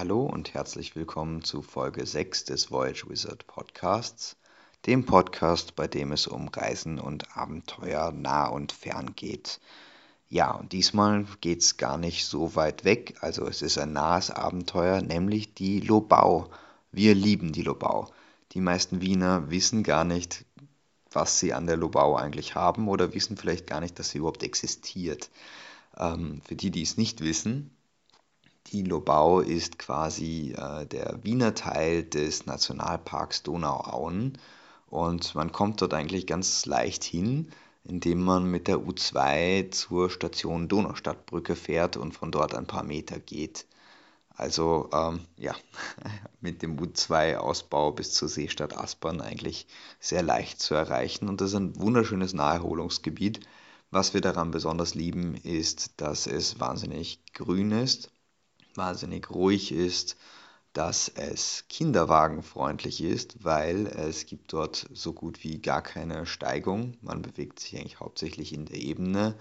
Hallo und herzlich willkommen zu Folge 6 des Voyage Wizard Podcasts, dem Podcast, bei dem es um Reisen und Abenteuer nah und fern geht. Ja, und diesmal geht es gar nicht so weit weg, also es ist ein nahes Abenteuer, nämlich die Lobau. Wir lieben die Lobau. Die meisten Wiener wissen gar nicht, was sie an der Lobau eigentlich haben oder wissen vielleicht gar nicht, dass sie überhaupt existiert. Ähm, für die, die es nicht wissen, die Lobau ist quasi äh, der Wiener Teil des Nationalparks Donauauen und man kommt dort eigentlich ganz leicht hin, indem man mit der U2 zur Station Donaustadtbrücke fährt und von dort ein paar Meter geht. Also ähm, ja, mit dem U2-Ausbau bis zur Seestadt Aspern eigentlich sehr leicht zu erreichen. Und das ist ein wunderschönes Naherholungsgebiet. Was wir daran besonders lieben, ist, dass es wahnsinnig grün ist, wahnsinnig ruhig ist, dass es kinderwagenfreundlich ist, weil es gibt dort so gut wie gar keine Steigung. Man bewegt sich eigentlich hauptsächlich in der Ebene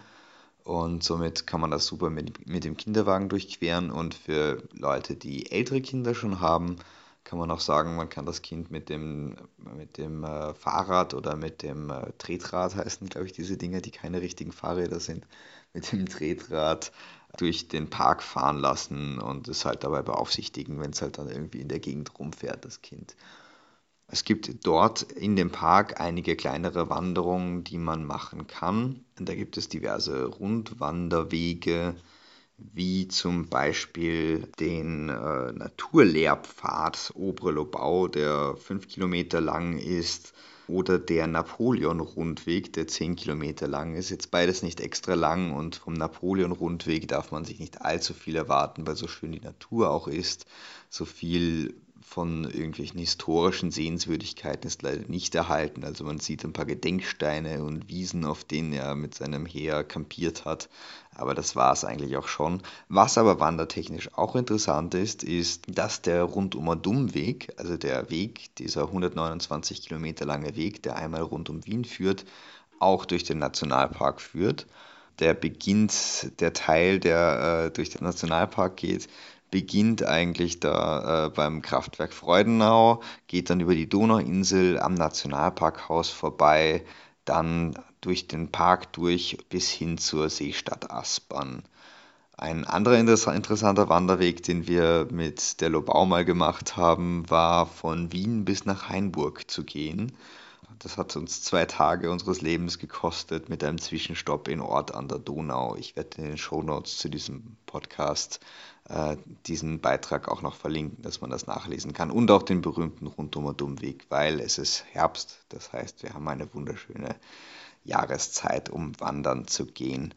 und somit kann man das super mit, mit dem Kinderwagen durchqueren. Und für Leute, die ältere Kinder schon haben, kann man auch sagen, man kann das Kind mit dem, mit dem äh, Fahrrad oder mit dem äh, Tretrad heißen, glaube ich, diese Dinge, die keine richtigen Fahrräder sind, mit dem Tretrad durch den Park fahren lassen und es halt dabei beaufsichtigen, wenn es halt dann irgendwie in der Gegend rumfährt, das Kind. Es gibt dort in dem Park einige kleinere Wanderungen, die man machen kann. Da gibt es diverse Rundwanderwege, wie zum Beispiel den äh, Naturlehrpfad Obere Lobau, der fünf Kilometer lang ist, oder der Napoleon-Rundweg, der zehn Kilometer lang ist. Jetzt beides nicht extra lang und vom Napoleon-Rundweg darf man sich nicht allzu viel erwarten, weil so schön die Natur auch ist. So viel von irgendwelchen historischen Sehenswürdigkeiten ist leider nicht erhalten. Also man sieht ein paar Gedenksteine und Wiesen, auf denen er mit seinem Heer kampiert hat. Aber das war es eigentlich auch schon. Was aber wandertechnisch auch interessant ist, ist, dass der Rundum-Dummweg, also der Weg, dieser 129 Kilometer lange Weg, der einmal rund um Wien führt, auch durch den Nationalpark führt. Der beginnt, der Teil, der äh, durch den Nationalpark geht, beginnt eigentlich da äh, beim Kraftwerk Freudenau, geht dann über die Donauinsel am Nationalparkhaus vorbei, dann durch den Park durch bis hin zur Seestadt Aspern. Ein anderer interessanter Wanderweg, den wir mit der Lobau mal gemacht haben, war von Wien bis nach Hainburg zu gehen. Das hat uns zwei Tage unseres Lebens gekostet mit einem Zwischenstopp in Ort an der Donau. Ich werde in den Shownotes zu diesem Podcast äh, diesen Beitrag auch noch verlinken, dass man das nachlesen kann. Und auch den berühmten Rundumer Dummweg, weil es ist Herbst. Das heißt, wir haben eine wunderschöne Jahreszeit, um wandern zu gehen.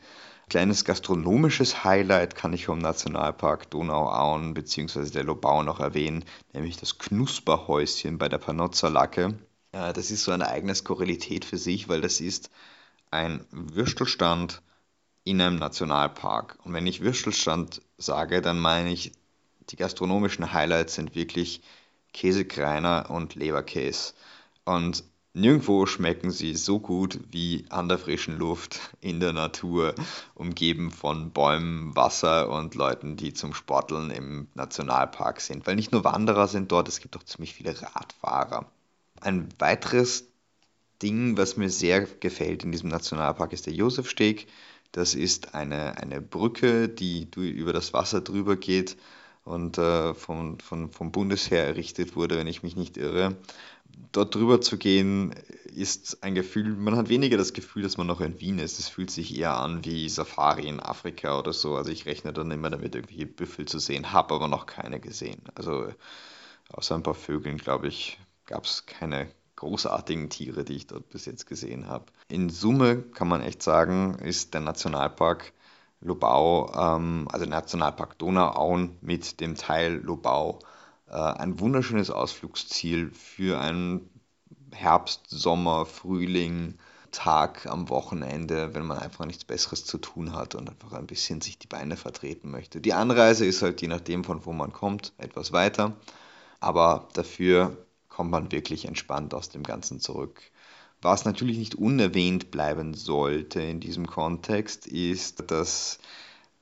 Kleines gastronomisches Highlight kann ich vom Nationalpark Donauauen bzw. der Lobau noch erwähnen, nämlich das Knusperhäuschen bei der Panozza-Lacke. Das ist so eine eigene Skurrilität für sich, weil das ist ein Würstelstand in einem Nationalpark. Und wenn ich Würstelstand sage, dann meine ich, die gastronomischen Highlights sind wirklich Käsekreiner und Leberkäse. Und nirgendwo schmecken sie so gut wie an der frischen Luft, in der Natur, umgeben von Bäumen, Wasser und Leuten, die zum Sporteln im Nationalpark sind. Weil nicht nur Wanderer sind dort, es gibt auch ziemlich viele Radfahrer. Ein weiteres Ding, was mir sehr gefällt in diesem Nationalpark, ist der Josefsteg. Das ist eine, eine Brücke, die über das Wasser drüber geht und äh, vom, vom, vom Bundesheer errichtet wurde, wenn ich mich nicht irre. Dort drüber zu gehen, ist ein Gefühl, man hat weniger das Gefühl, dass man noch in Wien ist. Es fühlt sich eher an wie Safari in Afrika oder so. Also ich rechne dann immer damit, irgendwelche Büffel zu sehen, habe aber noch keine gesehen. Also außer ein paar Vögeln, glaube ich, gab es keine großartigen Tiere, die ich dort bis jetzt gesehen habe. In Summe kann man echt sagen, ist der Nationalpark Lobau, ähm, also Nationalpark Donauauen mit dem Teil Lobau, äh, ein wunderschönes Ausflugsziel für einen Herbst, Sommer, Frühling, Tag am Wochenende, wenn man einfach nichts Besseres zu tun hat und einfach ein bisschen sich die Beine vertreten möchte. Die Anreise ist halt je nachdem, von wo man kommt, etwas weiter, aber dafür kommt man wirklich entspannt aus dem Ganzen zurück. Was natürlich nicht unerwähnt bleiben sollte in diesem Kontext, ist, dass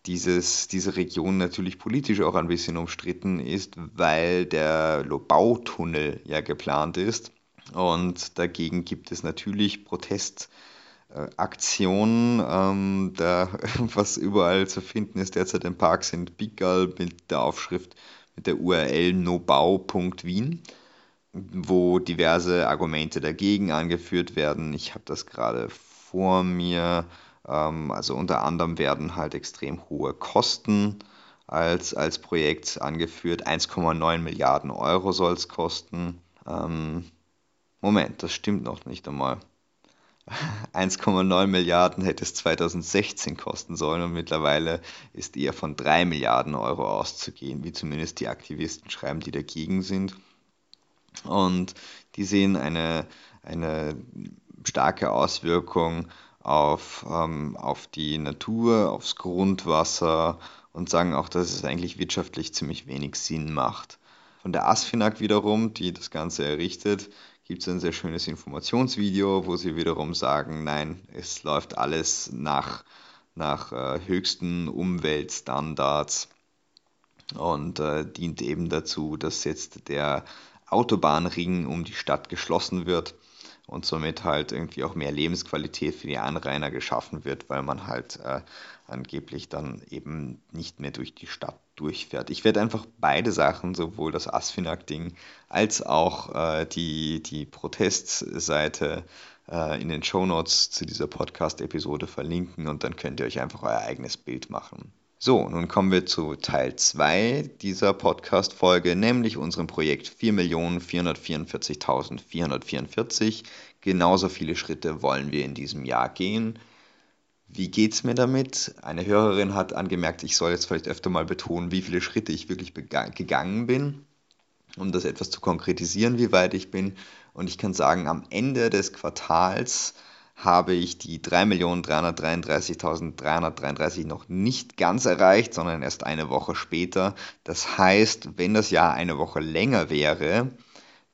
dieses, diese Region natürlich politisch auch ein bisschen umstritten ist, weil der Lobau-Tunnel ja geplant ist. Und dagegen gibt es natürlich Protestaktionen. Ähm, da, was überall zu finden ist derzeit im Park sind Pickerl mit der Aufschrift mit der URL nobau.wien, wo diverse Argumente dagegen angeführt werden. Ich habe das gerade vor mir. Ähm, also unter anderem werden halt extrem hohe Kosten als, als Projekt angeführt. 1,9 Milliarden Euro soll es kosten. Ähm, Moment, das stimmt noch nicht einmal. 1,9 Milliarden hätte es 2016 kosten sollen und mittlerweile ist eher von 3 Milliarden Euro auszugehen, wie zumindest die Aktivisten schreiben, die dagegen sind. Und die sehen eine, eine starke Auswirkung auf, ähm, auf die Natur, aufs Grundwasser und sagen auch, dass es eigentlich wirtschaftlich ziemlich wenig Sinn macht. Von der ASFINAG wiederum, die das Ganze errichtet, gibt es ein sehr schönes Informationsvideo, wo sie wiederum sagen, nein, es läuft alles nach, nach äh, höchsten Umweltstandards und äh, dient eben dazu, dass jetzt der Autobahnring um die Stadt geschlossen wird und somit halt irgendwie auch mehr Lebensqualität für die Anrainer geschaffen wird, weil man halt äh, angeblich dann eben nicht mehr durch die Stadt durchfährt. Ich werde einfach beide Sachen, sowohl das Asfinag-Ding als auch äh, die, die Protestseite äh, in den Shownotes zu dieser Podcast-Episode verlinken und dann könnt ihr euch einfach euer eigenes Bild machen. So, nun kommen wir zu Teil 2 dieser Podcast-Folge, nämlich unserem Projekt 4.444.444. Genauso viele Schritte wollen wir in diesem Jahr gehen. Wie geht's mir damit? Eine Hörerin hat angemerkt, ich soll jetzt vielleicht öfter mal betonen, wie viele Schritte ich wirklich gegangen bin, um das etwas zu konkretisieren, wie weit ich bin. Und ich kann sagen, am Ende des Quartals habe ich die 3.333.333 noch nicht ganz erreicht, sondern erst eine Woche später. Das heißt, wenn das Jahr eine Woche länger wäre,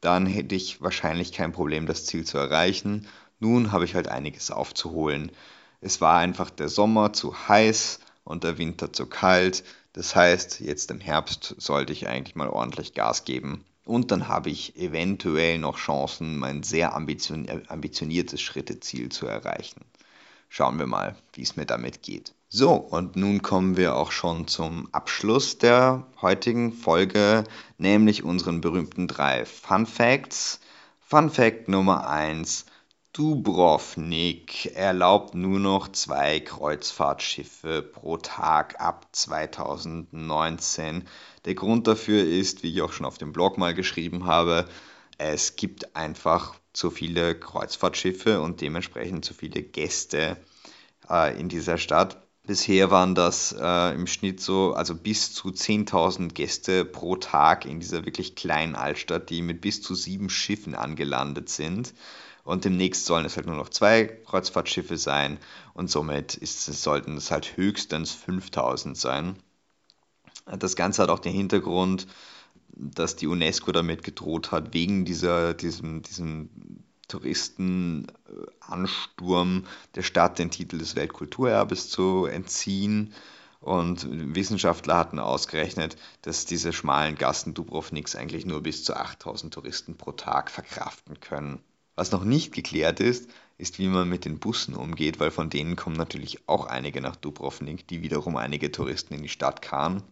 dann hätte ich wahrscheinlich kein Problem, das Ziel zu erreichen. Nun habe ich halt einiges aufzuholen. Es war einfach der Sommer zu heiß und der Winter zu kalt. Das heißt, jetzt im Herbst sollte ich eigentlich mal ordentlich Gas geben. Und dann habe ich eventuell noch Chancen, mein sehr ambitioniertes Schritteziel zu erreichen. Schauen wir mal, wie es mir damit geht. So, und nun kommen wir auch schon zum Abschluss der heutigen Folge, nämlich unseren berühmten drei Fun Facts. Fun Fact Nummer 1. Dubrovnik erlaubt nur noch zwei Kreuzfahrtschiffe pro Tag ab 2019. Der Grund dafür ist, wie ich auch schon auf dem Blog mal geschrieben habe, es gibt einfach zu viele Kreuzfahrtschiffe und dementsprechend zu viele Gäste äh, in dieser Stadt. Bisher waren das äh, im Schnitt so, also bis zu 10.000 Gäste pro Tag in dieser wirklich kleinen Altstadt, die mit bis zu sieben Schiffen angelandet sind. Und demnächst sollen es halt nur noch zwei Kreuzfahrtschiffe sein und somit ist, sollten es halt höchstens 5000 sein. Das Ganze hat auch den Hintergrund, dass die UNESCO damit gedroht hat, wegen dieser, diesem, diesem Touristenansturm der Stadt den Titel des Weltkulturerbes zu entziehen. Und Wissenschaftler hatten ausgerechnet, dass diese schmalen Gassen Dubrovniks eigentlich nur bis zu 8000 Touristen pro Tag verkraften können. Was noch nicht geklärt ist, ist, wie man mit den Bussen umgeht, weil von denen kommen natürlich auch einige nach Dubrovnik, die wiederum einige Touristen in die Stadt kamen.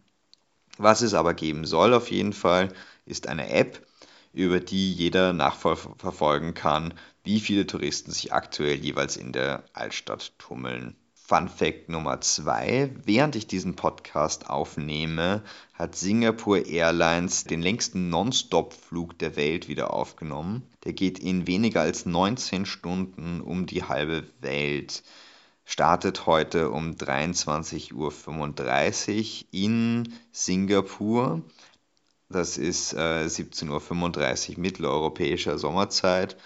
Was es aber geben soll auf jeden Fall, ist eine App, über die jeder nachverfolgen kann, wie viele Touristen sich aktuell jeweils in der Altstadt tummeln. Fun Fact Nummer zwei. Während ich diesen Podcast aufnehme, hat Singapore Airlines den längsten Non-Stop-Flug der Welt wieder aufgenommen. Der geht in weniger als 19 Stunden um die halbe Welt. Startet heute um 23.35 Uhr in Singapur. Das ist äh, 17.35 Uhr mitteleuropäischer Sommerzeit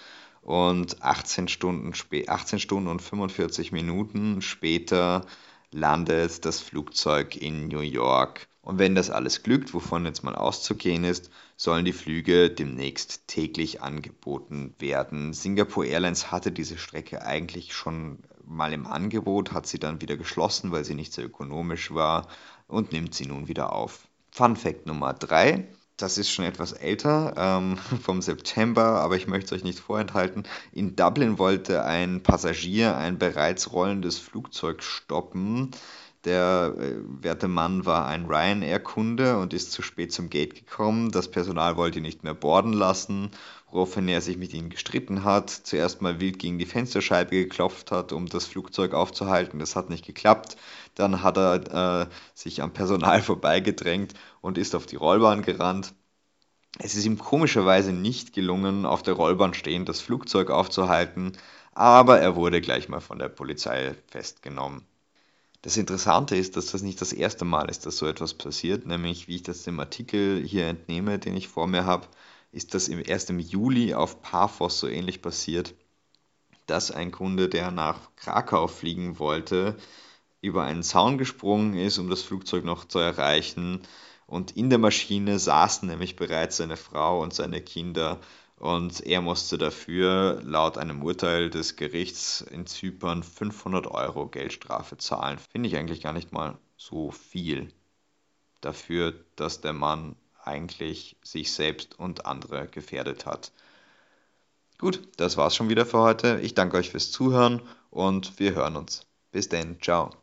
und 18 Stunden, 18 Stunden und 45 Minuten später landet das Flugzeug in New York. Und wenn das alles glückt, wovon jetzt mal auszugehen ist, sollen die Flüge demnächst täglich angeboten werden. Singapore Airlines hatte diese Strecke eigentlich schon mal im Angebot, hat sie dann wieder geschlossen, weil sie nicht so ökonomisch war und nimmt sie nun wieder auf. Fun Fact Nummer 3. Das ist schon etwas älter, ähm, vom September, aber ich möchte es euch nicht vorenthalten. In Dublin wollte ein Passagier ein bereits rollendes Flugzeug stoppen. Der äh, werte Mann war ein Ryanair-Kunde und ist zu spät zum Gate gekommen. Das Personal wollte ihn nicht mehr borden lassen, woraufhin er sich mit ihnen gestritten hat. Zuerst mal wild gegen die Fensterscheibe geklopft hat, um das Flugzeug aufzuhalten. Das hat nicht geklappt. Dann hat er äh, sich am Personal vorbeigedrängt und ist auf die Rollbahn gerannt. Es ist ihm komischerweise nicht gelungen, auf der Rollbahn stehend das Flugzeug aufzuhalten, aber er wurde gleich mal von der Polizei festgenommen. Das Interessante ist, dass das nicht das erste Mal ist, dass so etwas passiert, nämlich wie ich das dem Artikel hier entnehme, den ich vor mir habe, ist das erst im Juli auf Paphos so ähnlich passiert, dass ein Kunde, der nach Krakau fliegen wollte, über einen Zaun gesprungen ist, um das Flugzeug noch zu erreichen. Und in der Maschine saßen nämlich bereits seine Frau und seine Kinder und er musste dafür laut einem Urteil des Gerichts in Zypern 500 Euro Geldstrafe zahlen. Finde ich eigentlich gar nicht mal so viel dafür, dass der Mann eigentlich sich selbst und andere gefährdet hat. Gut, das war's schon wieder für heute. Ich danke euch fürs Zuhören und wir hören uns. Bis denn, ciao.